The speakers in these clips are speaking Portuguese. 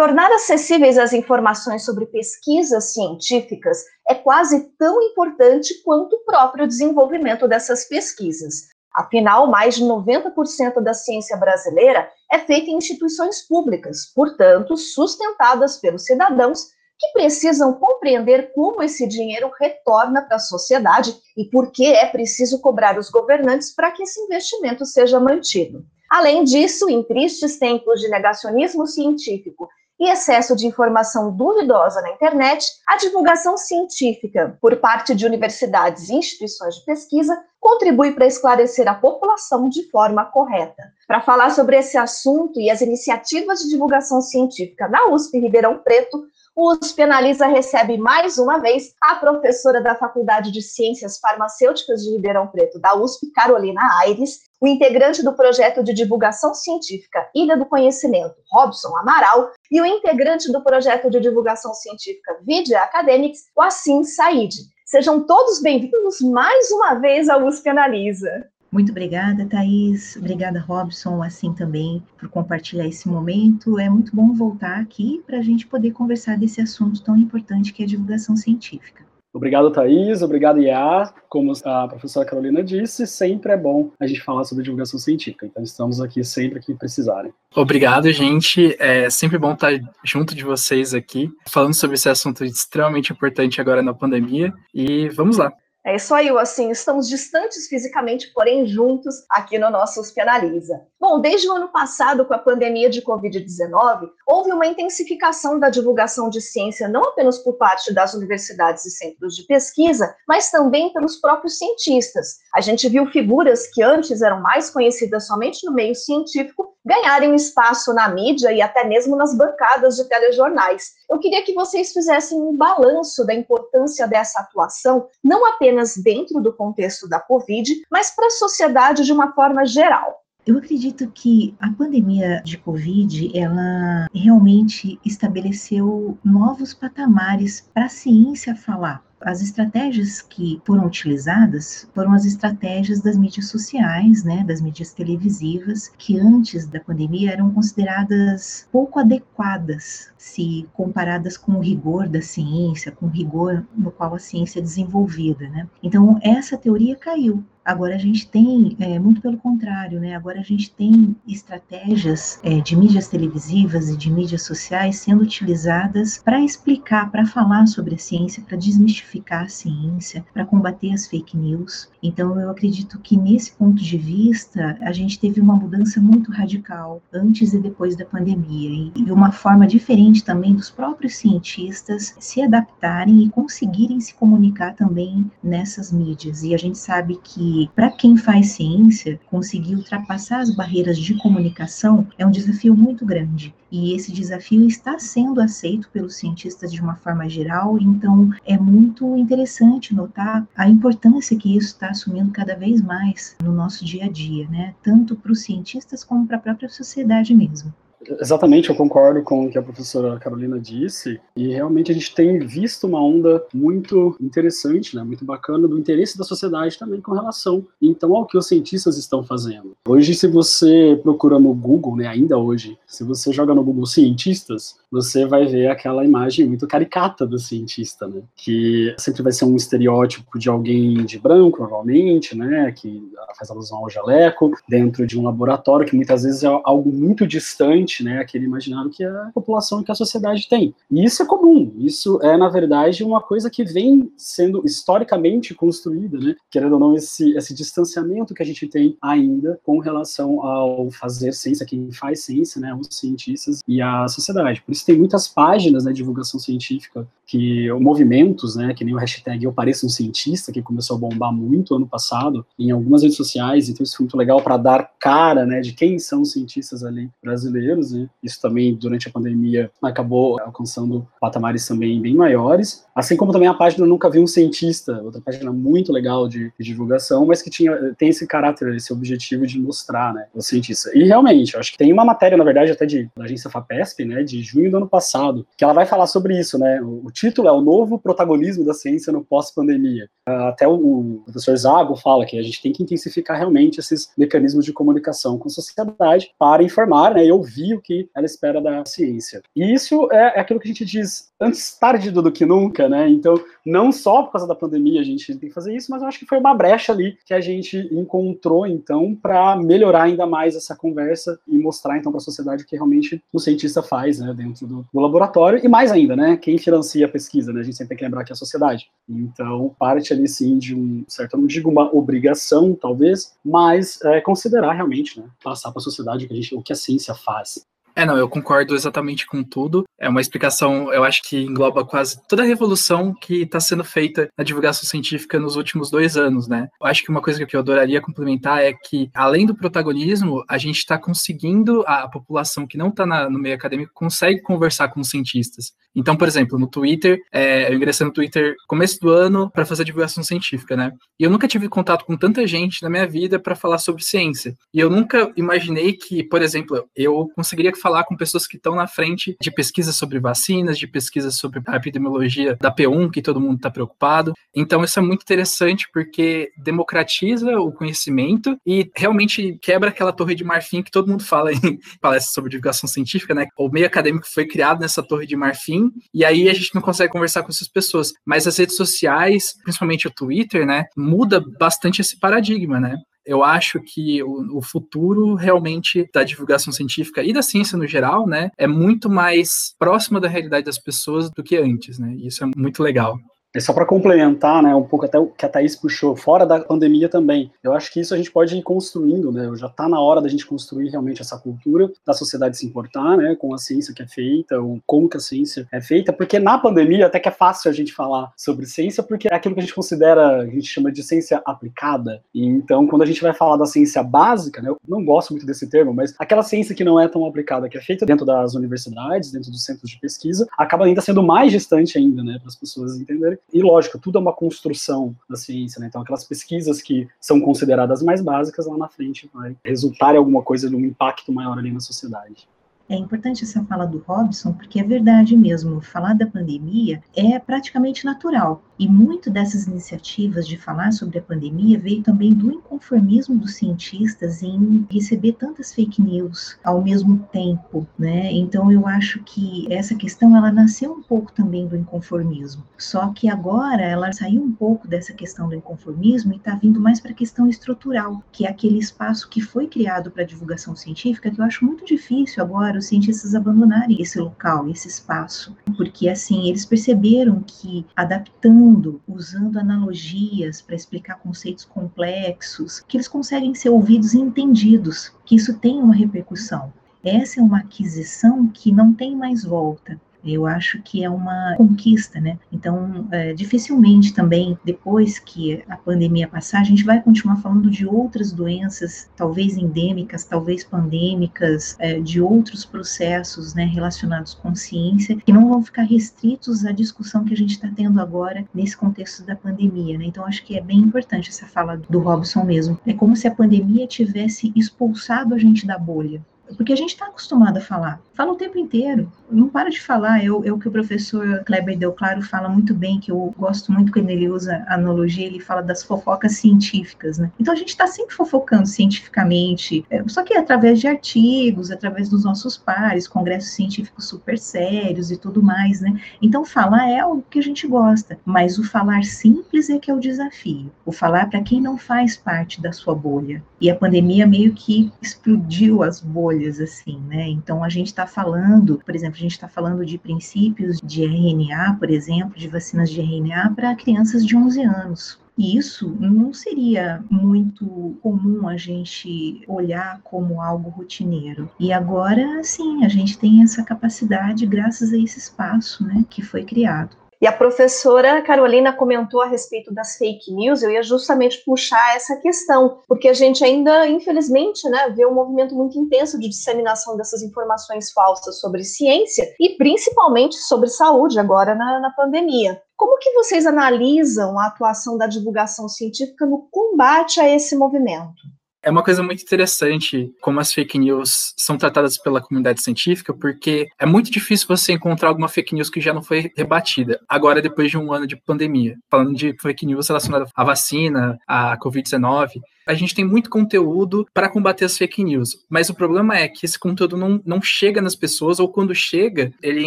Tornar acessíveis as informações sobre pesquisas científicas é quase tão importante quanto o próprio desenvolvimento dessas pesquisas. Afinal, mais de 90% da ciência brasileira é feita em instituições públicas, portanto, sustentadas pelos cidadãos que precisam compreender como esse dinheiro retorna para a sociedade e por que é preciso cobrar os governantes para que esse investimento seja mantido. Além disso, em tristes tempos de negacionismo científico e excesso de informação duvidosa na internet, a divulgação científica por parte de universidades e instituições de pesquisa contribui para esclarecer a população de forma correta. Para falar sobre esse assunto e as iniciativas de divulgação científica na USP Ribeirão Preto, USP Analisa recebe mais uma vez a professora da Faculdade de Ciências Farmacêuticas de Ribeirão Preto, da USP, Carolina Aires, o integrante do projeto de divulgação científica Ilha do Conhecimento, Robson Amaral, e o integrante do projeto de divulgação científica Vidia Academics, o Assim Said. Sejam todos bem-vindos mais uma vez ao USP Analisa. Muito obrigada, Thaís. Obrigada, Robson, assim também, por compartilhar esse momento. É muito bom voltar aqui para a gente poder conversar desse assunto tão importante que é a divulgação científica. Obrigado, Thaís. Obrigado, Iá. Como a professora Carolina disse, sempre é bom a gente falar sobre divulgação científica. Então, estamos aqui sempre que precisarem. Obrigado, gente. É sempre bom estar junto de vocês aqui, falando sobre esse assunto extremamente importante agora na pandemia. E vamos lá. É isso aí, assim, estamos distantes fisicamente, porém juntos aqui no nosso USP Analisa. Bom, desde o ano passado, com a pandemia de Covid-19, houve uma intensificação da divulgação de ciência, não apenas por parte das universidades e centros de pesquisa, mas também pelos próprios cientistas. A gente viu figuras que antes eram mais conhecidas somente no meio científico ganharem espaço na mídia e até mesmo nas bancadas de telejornais. Eu queria que vocês fizessem um balanço da importância dessa atuação, não apenas dentro do contexto da Covid, mas para a sociedade de uma forma geral. Eu acredito que a pandemia de Covid, ela realmente estabeleceu novos patamares para a ciência falar as estratégias que foram utilizadas foram as estratégias das mídias sociais, né, das mídias televisivas, que antes da pandemia eram consideradas pouco adequadas se comparadas com o rigor da ciência, com o rigor no qual a ciência é desenvolvida, né? Então essa teoria caiu. Agora a gente tem, é, muito pelo contrário, né? Agora a gente tem estratégias é, de mídias televisivas e de mídias sociais sendo utilizadas para explicar, para falar sobre a ciência, para desmistificar a ciência, para combater as fake news. Então eu acredito que nesse ponto de vista a gente teve uma mudança muito radical antes e depois da pandemia e uma forma diferente também dos próprios cientistas se adaptarem e conseguirem se comunicar também nessas mídias. E a gente sabe que para quem faz ciência, conseguir ultrapassar as barreiras de comunicação é um desafio muito grande. E esse desafio está sendo aceito pelos cientistas de uma forma geral, então é muito interessante notar a importância que isso está assumindo cada vez mais no nosso dia a dia, né? Tanto para os cientistas como para a própria sociedade mesmo. Exatamente, eu concordo com o que a professora Carolina disse, e realmente a gente tem visto uma onda muito interessante, né, muito bacana, do interesse da sociedade também com relação, então, ao que os cientistas estão fazendo. Hoje, se você procura no Google, né, ainda hoje, se você joga no Google cientistas, você vai ver aquela imagem muito caricata do cientista, né, que sempre vai ser um estereótipo de alguém de branco, provavelmente, né, que faz alusão ao jaleco, dentro de um laboratório, que muitas vezes é algo muito distante né, aquele imaginário que a população que a sociedade tem. E isso é comum, isso é, na verdade, uma coisa que vem sendo historicamente construída, né, querendo ou não, esse, esse distanciamento que a gente tem ainda com relação ao fazer ciência, quem faz ciência, né, os cientistas e a sociedade. Por isso tem muitas páginas na né, divulgação científica que movimentos, né, que nem o hashtag Eu Pareço um Cientista, que começou a bombar muito ano passado em algumas redes sociais, então isso foi muito legal para dar cara, né, de quem são os cientistas ali brasileiros, né, isso também durante a pandemia acabou alcançando patamares também bem maiores, assim como também a página Nunca Vi um Cientista, outra página muito legal de, de divulgação, mas que tinha, tem esse caráter, esse objetivo de mostrar, né, o cientista. E realmente, eu acho que tem uma matéria, na verdade, até de, da agência FAPESP, né, de junho do ano passado, que ela vai falar sobre isso, né, o, o título é o novo protagonismo da ciência no pós-pandemia. Ah, até o, professor Zago fala que a gente tem que intensificar realmente esses mecanismos de comunicação com a sociedade para informar né, e ouvir o que ela espera da ciência. E isso é, é aquilo que a gente diz antes tarde do que nunca, né? Então, não só por causa da pandemia a gente tem que fazer isso, mas eu acho que foi uma brecha ali que a gente encontrou, então, para melhorar ainda mais essa conversa e mostrar, então, para a sociedade o que realmente o cientista faz, né, dentro do, do, laboratório. E mais ainda, né, quem financia a pesquisa, né? A gente sempre tem que lembrar que é a sociedade. Então, parte ali, sim, de um certo, não digo uma obrigação, talvez, mas é, considerar realmente, né, passar para a sociedade o que, a gente, o que a ciência faz. É, não, eu concordo exatamente com tudo. É uma explicação, eu acho que engloba quase toda a revolução que está sendo feita na divulgação científica nos últimos dois anos, né? Eu acho que uma coisa que eu adoraria complementar é que, além do protagonismo, a gente está conseguindo, a, população que não está no meio acadêmico consegue conversar com os cientistas. Então, por exemplo, no Twitter, é, eu ingressei no Twitter começo do ano para fazer divulgação científica, né? E eu nunca tive contato com tanta gente na minha vida para falar sobre ciência. E eu nunca imaginei que, por exemplo, eu conseguiria falar com pessoas que estão na frente de pesquisas sobre vacinas, de pesquisas sobre a epidemiologia da P1, que todo mundo está preocupado. Então, isso é muito interessante porque democratiza o conhecimento e realmente quebra aquela torre de marfim que todo mundo fala em palestras sobre divulgação científica, né? O meio acadêmico foi criado nessa torre de marfim e aí a gente não consegue conversar com essas pessoas. Mas as redes sociais, principalmente o Twitter, né, muda bastante esse paradigma, né? Eu acho que o, o, futuro realmente da divulgação científica e da ciência no geral, né, é muito mais próxima da realidade das pessoas do que antes, né? E isso é muito legal. É só para complementar, né, um pouco até o que a Thaís puxou, fora da pandemia também. Eu acho que isso a gente pode ir construindo, né? Já está na hora da gente construir realmente essa cultura da sociedade se importar, né, com a ciência que é feita, ou como que a ciência é feita, porque na pandemia até que é fácil a gente falar sobre ciência, porque é aquilo que a gente considera, a gente chama de ciência aplicada. E então, quando a gente vai falar da ciência básica, né, eu não gosto muito desse termo, mas aquela ciência que não é tão aplicada, que é feita dentro das universidades, dentro dos centros de pesquisa, acaba ainda sendo mais distante ainda, né, para as pessoas entenderem e lógico, tudo é uma construção da ciência, né? Então, aquelas pesquisas que são consideradas mais básicas lá na frente vai resultar em alguma coisa de um impacto maior ali na sociedade. É importante essa fala do Robson, porque é verdade mesmo, falar da pandemia é praticamente natural. E muito dessas iniciativas de falar sobre a pandemia veio também do inconformismo dos cientistas em receber tantas fake news ao mesmo tempo, né? Então eu acho que essa questão ela nasceu um pouco também do inconformismo. Só que agora ela saiu um pouco dessa questão do inconformismo e está vindo mais para a questão estrutural, que é aquele espaço que foi criado para divulgação científica, que eu acho muito difícil agora os cientistas abandonarem esse local, esse espaço, porque assim eles perceberam que adaptando, usando analogias para explicar conceitos complexos, que eles conseguem ser ouvidos e entendidos, que isso tem uma repercussão. Essa é uma aquisição que não tem mais volta. Eu acho que é uma conquista, né? Então, é, dificilmente também, depois que a pandemia passar, a gente vai continuar falando de outras doenças, talvez endêmicas, talvez pandêmicas, é, de outros processos né, relacionados com ciência, que não vão ficar restritos à discussão que a gente está tendo agora nesse contexto da pandemia, né? Então, acho que é bem importante essa fala do Robson mesmo. É como se a pandemia tivesse expulsado a gente da bolha, porque a gente está acostumado a falar, fala o tempo inteiro, não para de falar. Eu, eu que o professor Kleber Del Claro fala muito bem, que eu gosto muito quando ele usa analogia, ele fala das fofocas científicas, né? Então a gente está sempre fofocando cientificamente, é, só que através de artigos, através dos nossos pares, congressos científicos super sérios e tudo mais, né? Então falar é algo que a gente gosta, mas o falar simples é que é o desafio. O falar para quem não faz parte da sua bolha. E a pandemia meio que explodiu as bolhas bolhas, assim, né? Então, a gente está falando, por exemplo, a gente está falando de princípios de RNA, por exemplo, de vacinas de RNA para crianças de 11 anos. E isso não seria muito comum a gente olhar como algo rotineiro. E agora, sim, a gente tem essa capacidade graças a esse espaço né, que foi criado. E a professora Carolina comentou a respeito das fake news, eu ia justamente puxar essa questão, porque a gente ainda, infelizmente, né, vê um movimento muito intenso de disseminação dessas informações falsas sobre ciência e principalmente sobre saúde agora na, na pandemia. Como que vocês analisam a atuação da divulgação científica no combate a esse movimento? É uma coisa muito interessante como as fake news são tratadas pela comunidade científica, porque é muito difícil você encontrar alguma fake news que já não foi rebatida, agora depois de um ano de pandemia. Falando de fake news relacionada à vacina, à Covid-19, a gente tem muito conteúdo para combater as fake news, mas o problema é que esse conteúdo não, não chega nas pessoas, ou quando chega, ele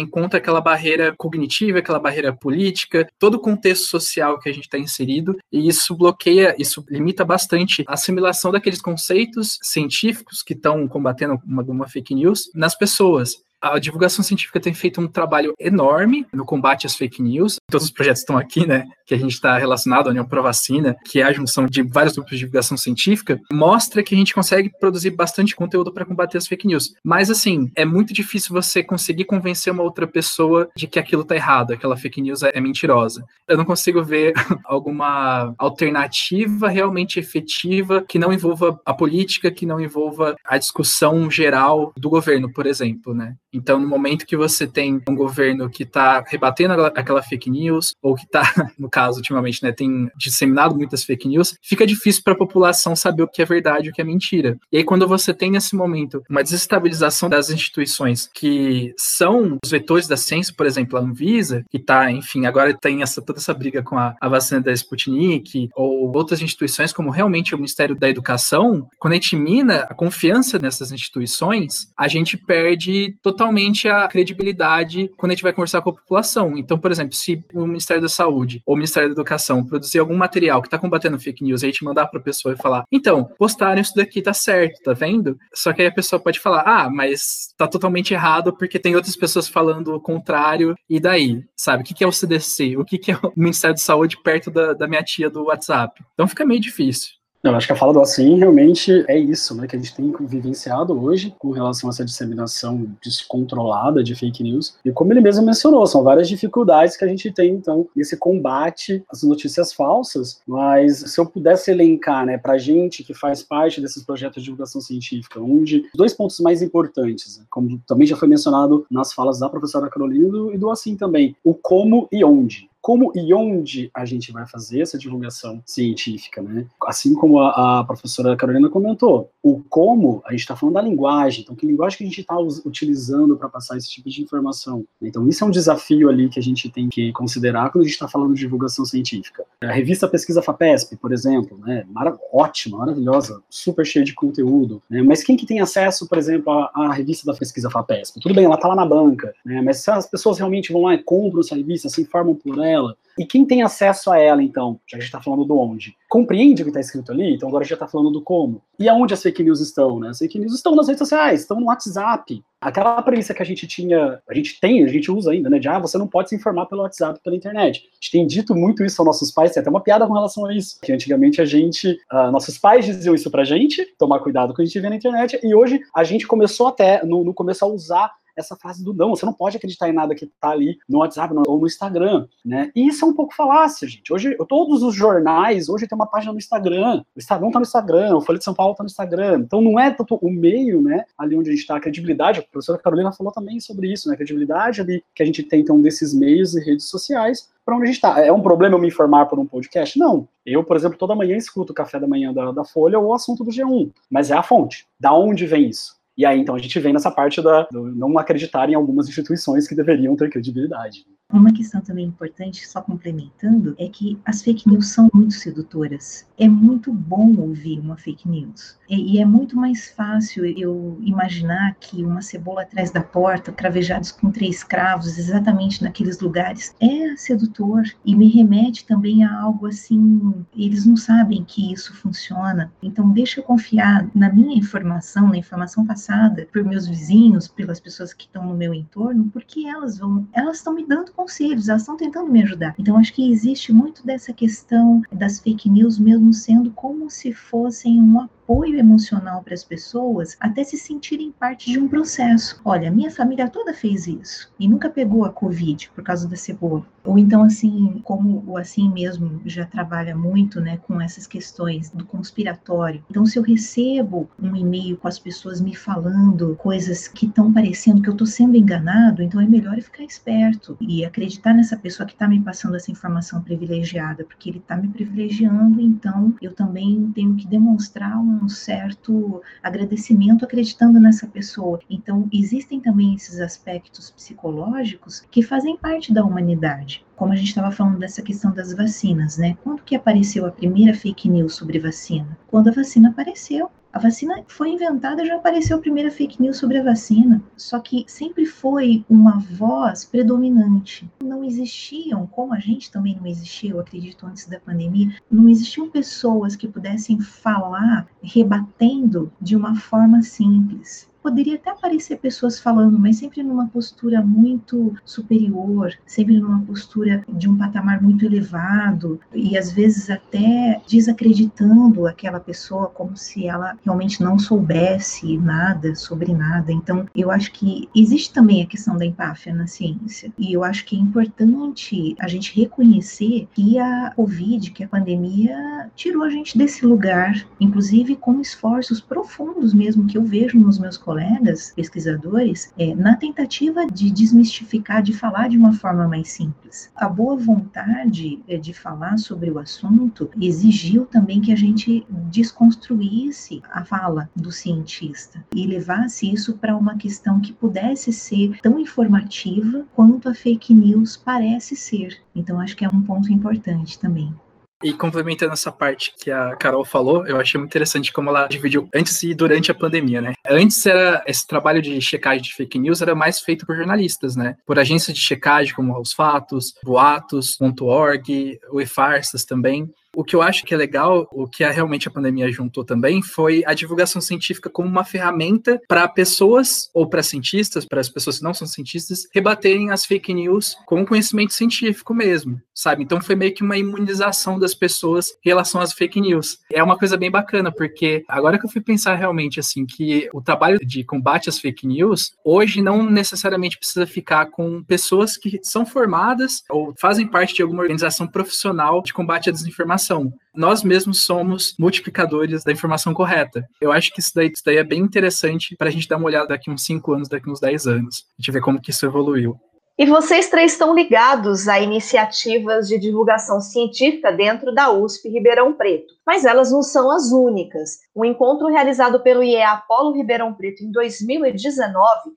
encontra aquela barreira cognitiva, aquela barreira política, todo o contexto social que a gente está inserido, e isso bloqueia, isso limita bastante a assimilação daqueles conceitos científicos que estão combatendo uma, uma fake news nas pessoas a divulgação científica tem feito um trabalho enorme no combate às fake news. Todos os projetos estão aqui, né? Que a gente está relacionado à União Pro Vacina, que é a junção de vários grupos de divulgação científica, mostra que a gente consegue produzir bastante conteúdo para combater as fake news. Mas, assim, é muito difícil você conseguir convencer uma outra pessoa de que aquilo está errado, aquela fake news é, é mentirosa. Eu não consigo ver alguma alternativa realmente efetiva que não envolva a política, que não envolva a discussão geral do governo, por exemplo, né? Então, no momento que você tem um governo que está rebatendo aquela fake news, ou que está, no caso, ultimamente, né, tem disseminado muitas fake news, fica difícil para a população saber o que é verdade e o que é mentira. E aí, quando você tem nesse momento uma desestabilização das instituições que são os vetores da ciência, por exemplo, a Anvisa, que está, enfim, agora tem essa, toda essa briga com a, a vacina da Sputnik, ou outras instituições, como realmente o Ministério da Educação, quando a gente mina a confiança nessas instituições, a gente perde totalmente totalmente a credibilidade quando a gente vai conversar com a população. Então, por exemplo, se o Ministério da Saúde ou o Ministério da Educação produzir algum material que está combatendo fake news a gente mandar para a pessoa e falar, então, postaram isso daqui, tá certo, tá vendo? Só que aí a pessoa pode falar, ah, mas tá totalmente errado porque tem outras pessoas falando o contrário, e daí? Sabe? O que, é o CDC? O que, é o Ministério da Saúde perto da, da minha tia do WhatsApp? Então fica meio difícil. Não, acho que a fala do assim realmente é isso, né, que a gente tem vivenciado hoje com relação a essa disseminação descontrolada de fake news. E como ele mesmo mencionou, são várias dificuldades que a gente tem, então, nesse combate às notícias falsas. Mas se eu pudesse elencar, né, pra gente que faz parte desses projetos de divulgação científica, onde dois pontos mais importantes, né, como também já foi mencionado nas falas da professora Carolina e do Assim também, o como e onde como e onde a gente vai fazer essa divulgação científica, né? Assim como a, a professora Carolina comentou, o como, a gente está falando da linguagem, então que linguagem que a gente está utilizando para passar esse tipo de informação. Então isso é um desafio ali que a gente tem que considerar quando a gente está falando de divulgação científica. A revista Pesquisa FAPESP, por exemplo, né? Ótima, maravilhosa, super cheia de conteúdo, né? Mas quem que tem acesso, por exemplo, à, à revista da Pesquisa FAPESP? Tudo bem, ela está lá na banca, né? Mas se as pessoas realmente vão lá e compram essa revista, se informam por ela, ela. E quem tem acesso a ela, então, já a gente está falando do onde, compreende o que está escrito ali, então agora a gente já está falando do como. E aonde as fake news estão, né? As fake news estão nas redes sociais, estão no WhatsApp. Aquela premissa que a gente tinha, a gente tem, a gente usa ainda, né? De, ah, você não pode se informar pelo WhatsApp, pela internet. A gente tem dito muito isso aos nossos pais, tem até uma piada com relação a isso. Que antigamente a gente, uh, nossos pais diziam isso pra gente, tomar cuidado com o que a gente vê na internet, e hoje a gente começou até, no, no começo a usar essa frase do não, você não pode acreditar em nada que está ali no WhatsApp ou no Instagram, né? E isso é um pouco falácia, gente. Hoje, todos os jornais, hoje tem uma página no Instagram, o Estadão está no Instagram, o Folha de São Paulo está no Instagram, então não é tanto o meio, né, ali onde a gente está, a credibilidade, a professora Carolina falou também sobre isso, né, a credibilidade ali que a gente tem, então, desses meios e redes sociais, para onde a gente está. É um problema eu me informar por um podcast? Não. Eu, por exemplo, toda manhã escuto o café da manhã da, da Folha ou o assunto do G1, mas é a fonte. Da onde vem isso? E aí, então, a gente vem nessa parte da, do não acreditar em algumas instituições que deveriam ter credibilidade. Uma questão também importante, só complementando, é que as fake news são muito sedutoras. É muito bom ouvir uma fake news. E, é muito mais fácil eu imaginar que uma cebola atrás da porta, cravejados com três cravos, exatamente naqueles lugares, é sedutor e me remete também a algo assim. Eles não sabem que isso funciona. Então, deixa eu confiar na minha informação, na informação passada por meus vizinhos, pelas pessoas que estão no meu entorno, porque elas vão, elas estão me dando conselhos, elas estão tentando me ajudar. Então, acho que existe muito dessa questão das fake news mesmo sendo como se fossem um apoio emocional para as pessoas até se sentirem parte de um processo. Olha, minha família toda fez isso e nunca pegou a Covid por causa da cebola. Ou então, assim, como o assim mesmo já trabalha muito né, com essas questões do conspiratório. Então, se eu recebo um e-mail com as pessoas me falando coisas que estão parecendo que eu estou sendo enganado, então é melhor ficar esperto e acreditar nessa pessoa que está me passando essa informação privilegiada, porque ele está me privilegiando, então eu também tenho que demonstrar um certo agradecimento acreditando nessa pessoa. Então, existem também esses aspectos psicológicos que fazem parte da humanidade como a gente estava falando dessa questão das vacinas, né? Quando que apareceu a primeira fake news sobre vacina? Quando a vacina apareceu. A vacina foi inventada, já apareceu a primeira fake news sobre a vacina. Só que sempre foi uma voz predominante. Não existiam, como a gente também não existia, eu acredito, antes da pandemia, não existiam pessoas que pudessem falar rebatendo de uma forma simples poderia até aparecer pessoas falando, mas sempre numa postura muito superior, sempre numa postura de um patamar muito elevado e às vezes até desacreditando aquela pessoa como se ela realmente não soubesse nada sobre nada. Então, eu acho que existe também a questão da empáfia na ciência e eu acho que é importante a gente reconhecer que a Covid, que a pandemia tirou a gente desse lugar, inclusive com esforços profundos mesmo que eu vejo nos meus colegas colegas pesquisadores é, na tentativa de desmistificar, de falar de uma forma mais simples. A boa vontade é, de falar sobre o assunto exigiu também que a gente desconstruísse a fala do cientista e levasse isso para uma questão que pudesse ser tão informativa quanto a fake news parece ser. Então, acho que é um ponto importante também. E complementando essa parte que a Carol falou, eu achei muito interessante como ela dividiu antes e durante a pandemia, né? Antes era esse trabalho de checagem de fake news era mais feito por jornalistas, né? Por agências de checagem como os Fatos, Boatos.org, o E-Farsas também. O que eu acho que é legal, o que realmente a pandemia juntou também, foi a divulgação científica como uma ferramenta para pessoas, ou para cientistas, para as pessoas que não são cientistas, rebaterem as fake news com conhecimento científico mesmo, sabe? Então foi meio que uma imunização das pessoas em relação às fake news. É uma coisa bem bacana, porque agora que eu fui pensar realmente assim, que o trabalho de combate às fake news, hoje não necessariamente precisa ficar com pessoas que são formadas ou fazem parte de alguma organização profissional de combate à desinformação informação. Nós mesmos somos multiplicadores da informação correta. Eu acho que isso daí, isso daí é bem interessante para a gente dar uma olhada daqui uns 5 anos, daqui uns 10 anos. A gente ver como que isso evoluiu. E vocês três estão ligados a iniciativas de divulgação científica dentro da USP Ribeirão Preto, mas elas não são as únicas. Um encontro realizado pelo IEA Polo Ribeirão Preto em 2019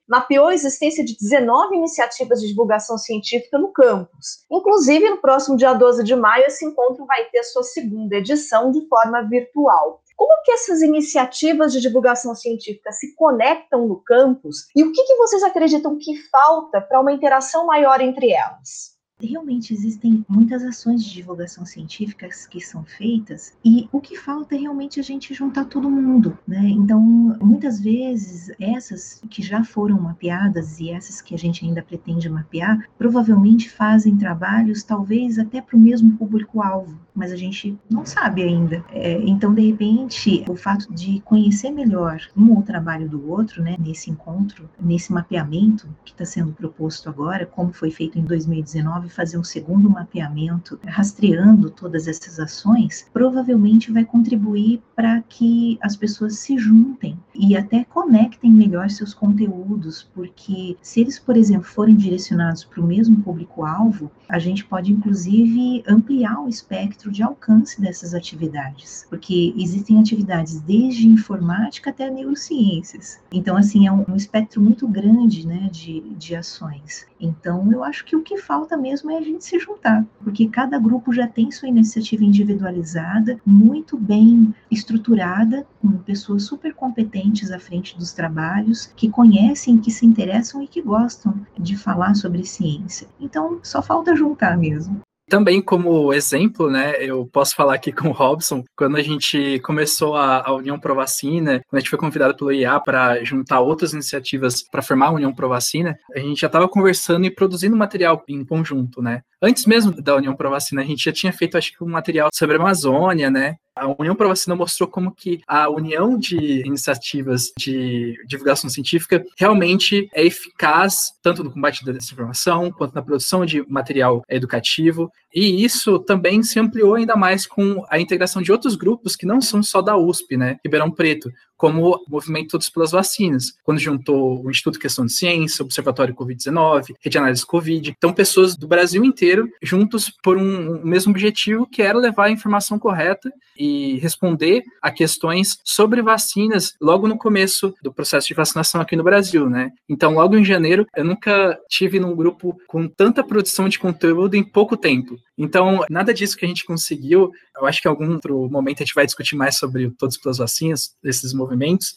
mapeou a existência de 19 iniciativas de divulgação científica no campus. Inclusive, no próximo dia 12 de maio, esse encontro vai ter sua segunda edição de forma virtual. Como que essas iniciativas de divulgação científica se conectam no campus e o que, que vocês acreditam que falta para uma interação maior entre elas? Realmente existem muitas ações de divulgação científica que são feitas e o que falta é realmente a gente juntar todo mundo, né? Então, muitas vezes essas que já foram mapeadas e essas que a gente ainda pretende mapear, provavelmente fazem trabalhos talvez até para o mesmo público-alvo, mas a gente não sabe ainda. É, então, de repente, o fato de conhecer melhor um ou trabalho do outro, né, nesse encontro, nesse mapeamento que está sendo proposto agora, como foi feito em 2019 fazer um segundo mapeamento, rastreando todas essas ações, provavelmente vai contribuir para que as pessoas se juntem e até conectem melhor seus conteúdos, porque se eles, por exemplo, forem direcionados para o mesmo público-alvo, a gente pode inclusive ampliar o espectro de alcance dessas atividades, porque existem atividades desde informática até neurociências. Então, assim, é um, um espectro muito grande né, de, de ações. Então, eu acho que o que falta mesmo é a gente se juntar, porque cada grupo já tem sua iniciativa individualizada, muito bem estruturada, com pessoas super competentes à frente dos trabalhos, que conhecem, que se interessam e que gostam de falar sobre ciência. Então, só falta juntar mesmo. Também como exemplo, né, eu posso falar aqui com o Robson, quando a gente começou a, a União Pro Vacina, quando a gente foi convidado pelo IA para juntar outras iniciativas para formar a União Pro Vacina, a gente já estava conversando e produzindo material em conjunto, né? Antes mesmo da União Pro Vacina, a gente já tinha feito, acho que, um material sobre a Amazônia, né? A União Pro Vacina mostrou como que a união de iniciativas de divulgação científica realmente é eficaz tanto no combate da desinformação quanto na produção de material educativo. E isso também se ampliou ainda mais com a integração de outros grupos que não são só da USP, né? Ribeirão Preto, como o movimento Todos pelas Vacinas, quando juntou o Instituto Questão de Ciência, Observatório Covid-19, Rede Análise Covid. Então, pessoas do Brasil inteiro juntos por um, um mesmo objetivo, que era levar a informação correta e responder a questões sobre vacinas logo no começo do processo de vacinação aqui no Brasil, né? Então, logo em janeiro, eu nunca tive num grupo com tanta produção de conteúdo em pouco tempo. Então, nada disso que a gente conseguiu, eu acho que em algum outro momento a gente vai discutir mais sobre todos pelas vacinas, esses movimentos,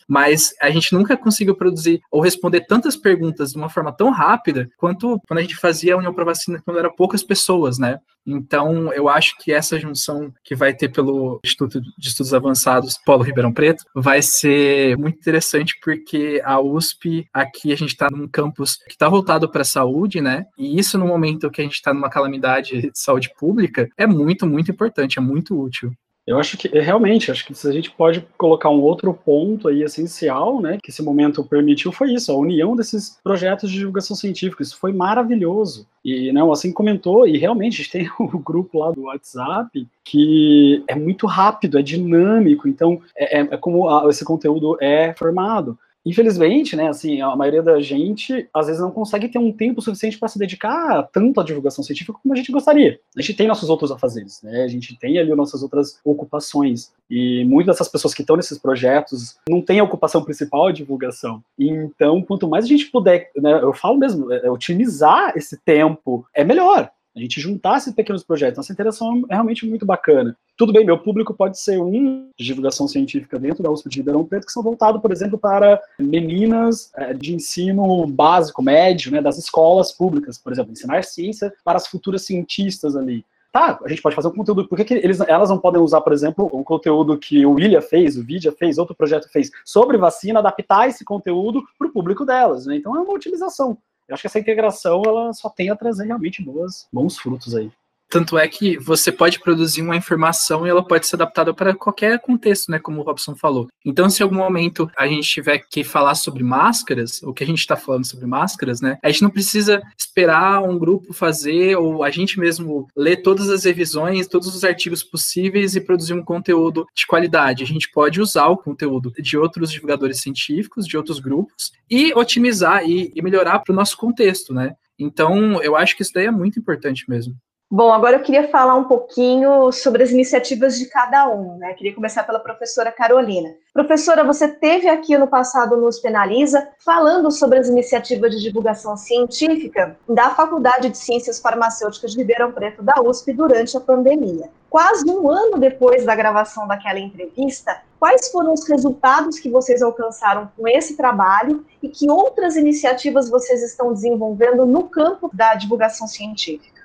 mas a gente nunca conseguiu produzir ou responder tantas perguntas de uma forma tão rápida quanto quando a gente fazia a União para Vacina quando eram poucas pessoas, né? Então, eu acho que essa junção que vai ter pelo Instituto de Estudos Avançados Polo Ribeirão Preto vai ser muito interessante porque a USP aqui a gente está num campus que está voltado para a saúde, né? E isso no momento que a gente está numa calamidade de saúde pública é muito, muito importante, é muito útil. Eu acho que realmente, acho que se a gente pode colocar um outro ponto aí essencial, né, que esse momento permitiu foi isso, a união desses projetos de divulgação científica. Isso foi maravilhoso. E né, assim comentou, e realmente a gente tem o grupo lá do WhatsApp que é muito rápido, é dinâmico, então é, é, é como esse conteúdo é formado. Infelizmente, né, assim, a maioria da gente às vezes não consegue ter um tempo suficiente para se dedicar tanto à divulgação científica como a gente gostaria. A gente tem nossos outros afazeres, né? A gente tem ali nossas outras ocupações. E muitas dessas pessoas que estão nesses projetos não têm a ocupação principal a divulgação. Então, quanto mais a gente puder, né, eu falo mesmo, é, otimizar esse tempo é melhor a gente juntar esses pequenos projetos. Nossa interação é realmente muito bacana. Tudo bem, meu público pode ser um de divulgação científica dentro da USP de Ribeirão Preto, que são voltados, por exemplo, para meninas é, de ensino básico, médio, né, das escolas públicas, por exemplo, ensinar ciência para as futuras cientistas ali. Tá, a gente pode fazer um conteúdo. Por que, que eles, elas não podem usar, por exemplo, um conteúdo que o William fez, o Vidia fez, outro projeto fez, sobre vacina, adaptar esse conteúdo para o público delas? Né? Então é uma utilização. Eu acho que essa integração ela só tem a trazer realmente boas, bons frutos aí. Tanto é que você pode produzir uma informação e ela pode ser adaptada para qualquer contexto, né? Como o Robson falou. Então, se em algum momento a gente tiver que falar sobre máscaras, o que a gente está falando sobre máscaras, né? A gente não precisa esperar um grupo fazer ou a gente mesmo ler todas as revisões, todos os artigos possíveis e produzir um conteúdo de qualidade. A gente pode usar o conteúdo de outros divulgadores científicos, de outros grupos, e otimizar e, e melhorar para o nosso contexto, né? Então, eu acho que isso daí é muito importante mesmo. Bom, agora eu queria falar um pouquinho sobre as iniciativas de cada um, né? Queria começar pela professora Carolina. Professora, você teve aqui no passado nos Penaliza falando sobre as iniciativas de divulgação científica da Faculdade de Ciências Farmacêuticas de Ribeirão Preto da USP durante a pandemia. Quase um ano depois da gravação daquela entrevista, quais foram os resultados que vocês alcançaram com esse trabalho e que outras iniciativas vocês estão desenvolvendo no campo da divulgação científica?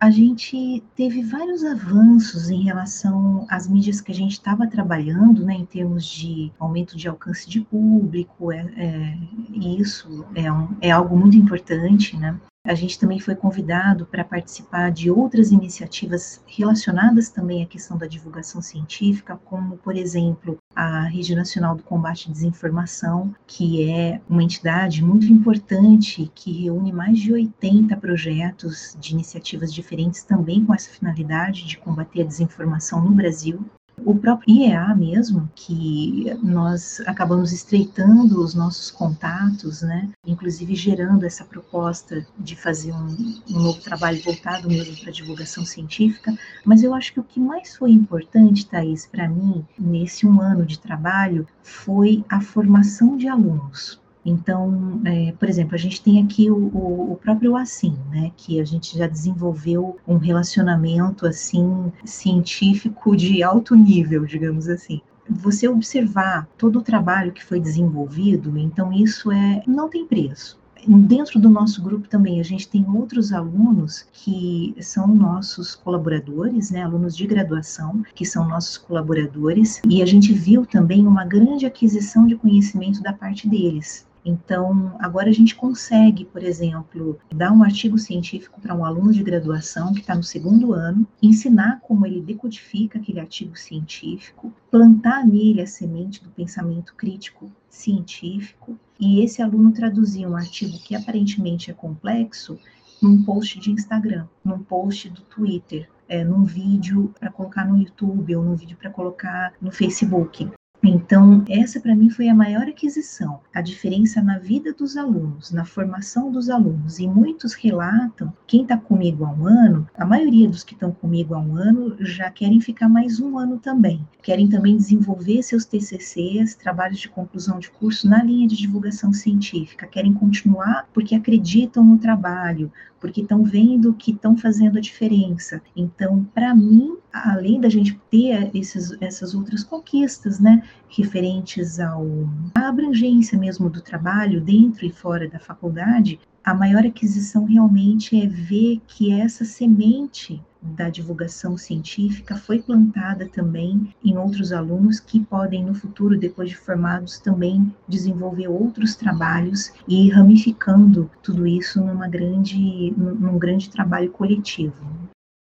A gente teve vários avanços em relação às mídias que a gente estava trabalhando, né, em termos de aumento de alcance de público, é, é isso é, um, é algo muito importante, né? A gente também foi convidado para participar de outras iniciativas relacionadas também à questão da divulgação científica, como, por exemplo, a Rede Nacional do Combate à Desinformação, que é uma entidade muito importante que reúne mais de 80 projetos de iniciativas diferentes também com essa finalidade de combater a desinformação no Brasil. O próprio IEA mesmo, que nós acabamos estreitando os nossos contatos, né? inclusive gerando essa proposta de fazer um, um novo trabalho voltado mesmo para divulgação científica, mas eu acho que o que mais foi importante, Thaís, para mim, nesse um ano de trabalho, foi a formação de alunos. Então, é, por exemplo, a gente tem aqui o, o, o, próprio Assim, né, que a gente já desenvolveu um relacionamento assim científico de alto nível, digamos assim. Você observar todo o trabalho que foi desenvolvido, então isso é não tem preço Dentro do nosso grupo também, a gente tem outros alunos que são nossos colaboradores, né, alunos de graduação, que são nossos colaboradores, e a gente viu também uma grande aquisição de conhecimento da parte deles. Então, agora a gente consegue, por exemplo, dar um artigo científico para um aluno de graduação que está no segundo ano, ensinar como ele decodifica aquele artigo científico, plantar nele a semente do pensamento crítico científico, e esse aluno traduzir um artigo que aparentemente é complexo num post de Instagram, num post do Twitter, é, num vídeo para colocar no YouTube ou num vídeo para colocar no Facebook. Então, essa para mim foi a maior aquisição, a diferença na vida dos alunos, na formação dos alunos. E muitos relatam, quem está comigo há um ano, a maioria dos que estão comigo há um ano já querem ficar mais um ano também. Querem também desenvolver seus TCCs, trabalhos de conclusão de curso na linha de divulgação científica. Querem continuar porque acreditam no trabalho, porque estão vendo que estão fazendo a diferença. Então, para mim, além da gente ter esses, essas outras conquistas, né, referentes ao, à abrangência mesmo do trabalho dentro e fora da faculdade, a maior aquisição realmente é ver que essa semente da divulgação científica foi plantada também em outros alunos que podem no futuro, depois de formados, também desenvolver outros trabalhos e ir ramificando tudo isso numa grande, num grande trabalho coletivo.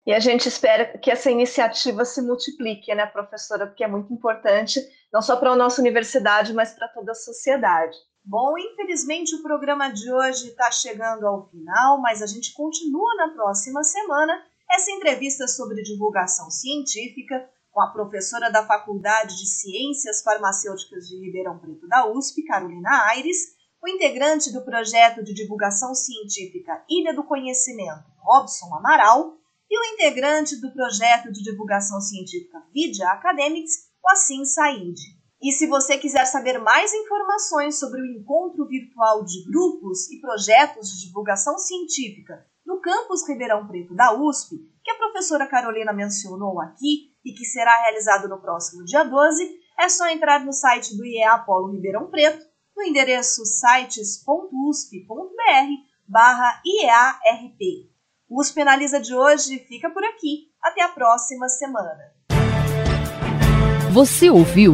E a gente espera que essa iniciativa se multiplique, né, professora, porque é muito importante, não só para a nossa universidade, mas para toda a sociedade. Bom, infelizmente o programa de hoje está chegando ao final, mas a gente continua na próxima semana essa entrevista sobre divulgação científica com a professora da Faculdade de Ciências Farmacêuticas de Ribeirão Preto da USP, Carolina Aires, o integrante do projeto de divulgação científica Ilha do Conhecimento, Robson Amaral, e o integrante do projeto de divulgação científica Vidia Academics, o Assim Said. E se você quiser saber mais informações sobre o encontro virtual de grupos e projetos de divulgação científica no campus Ribeirão Preto da USP, que a professora Carolina mencionou aqui e que será realizado no próximo dia 12, é só entrar no site do IEA Apolo Ribeirão Preto, no endereço sites.usp.br barra IEARP. O USP Analisa de hoje fica por aqui. Até a próxima semana. Você ouviu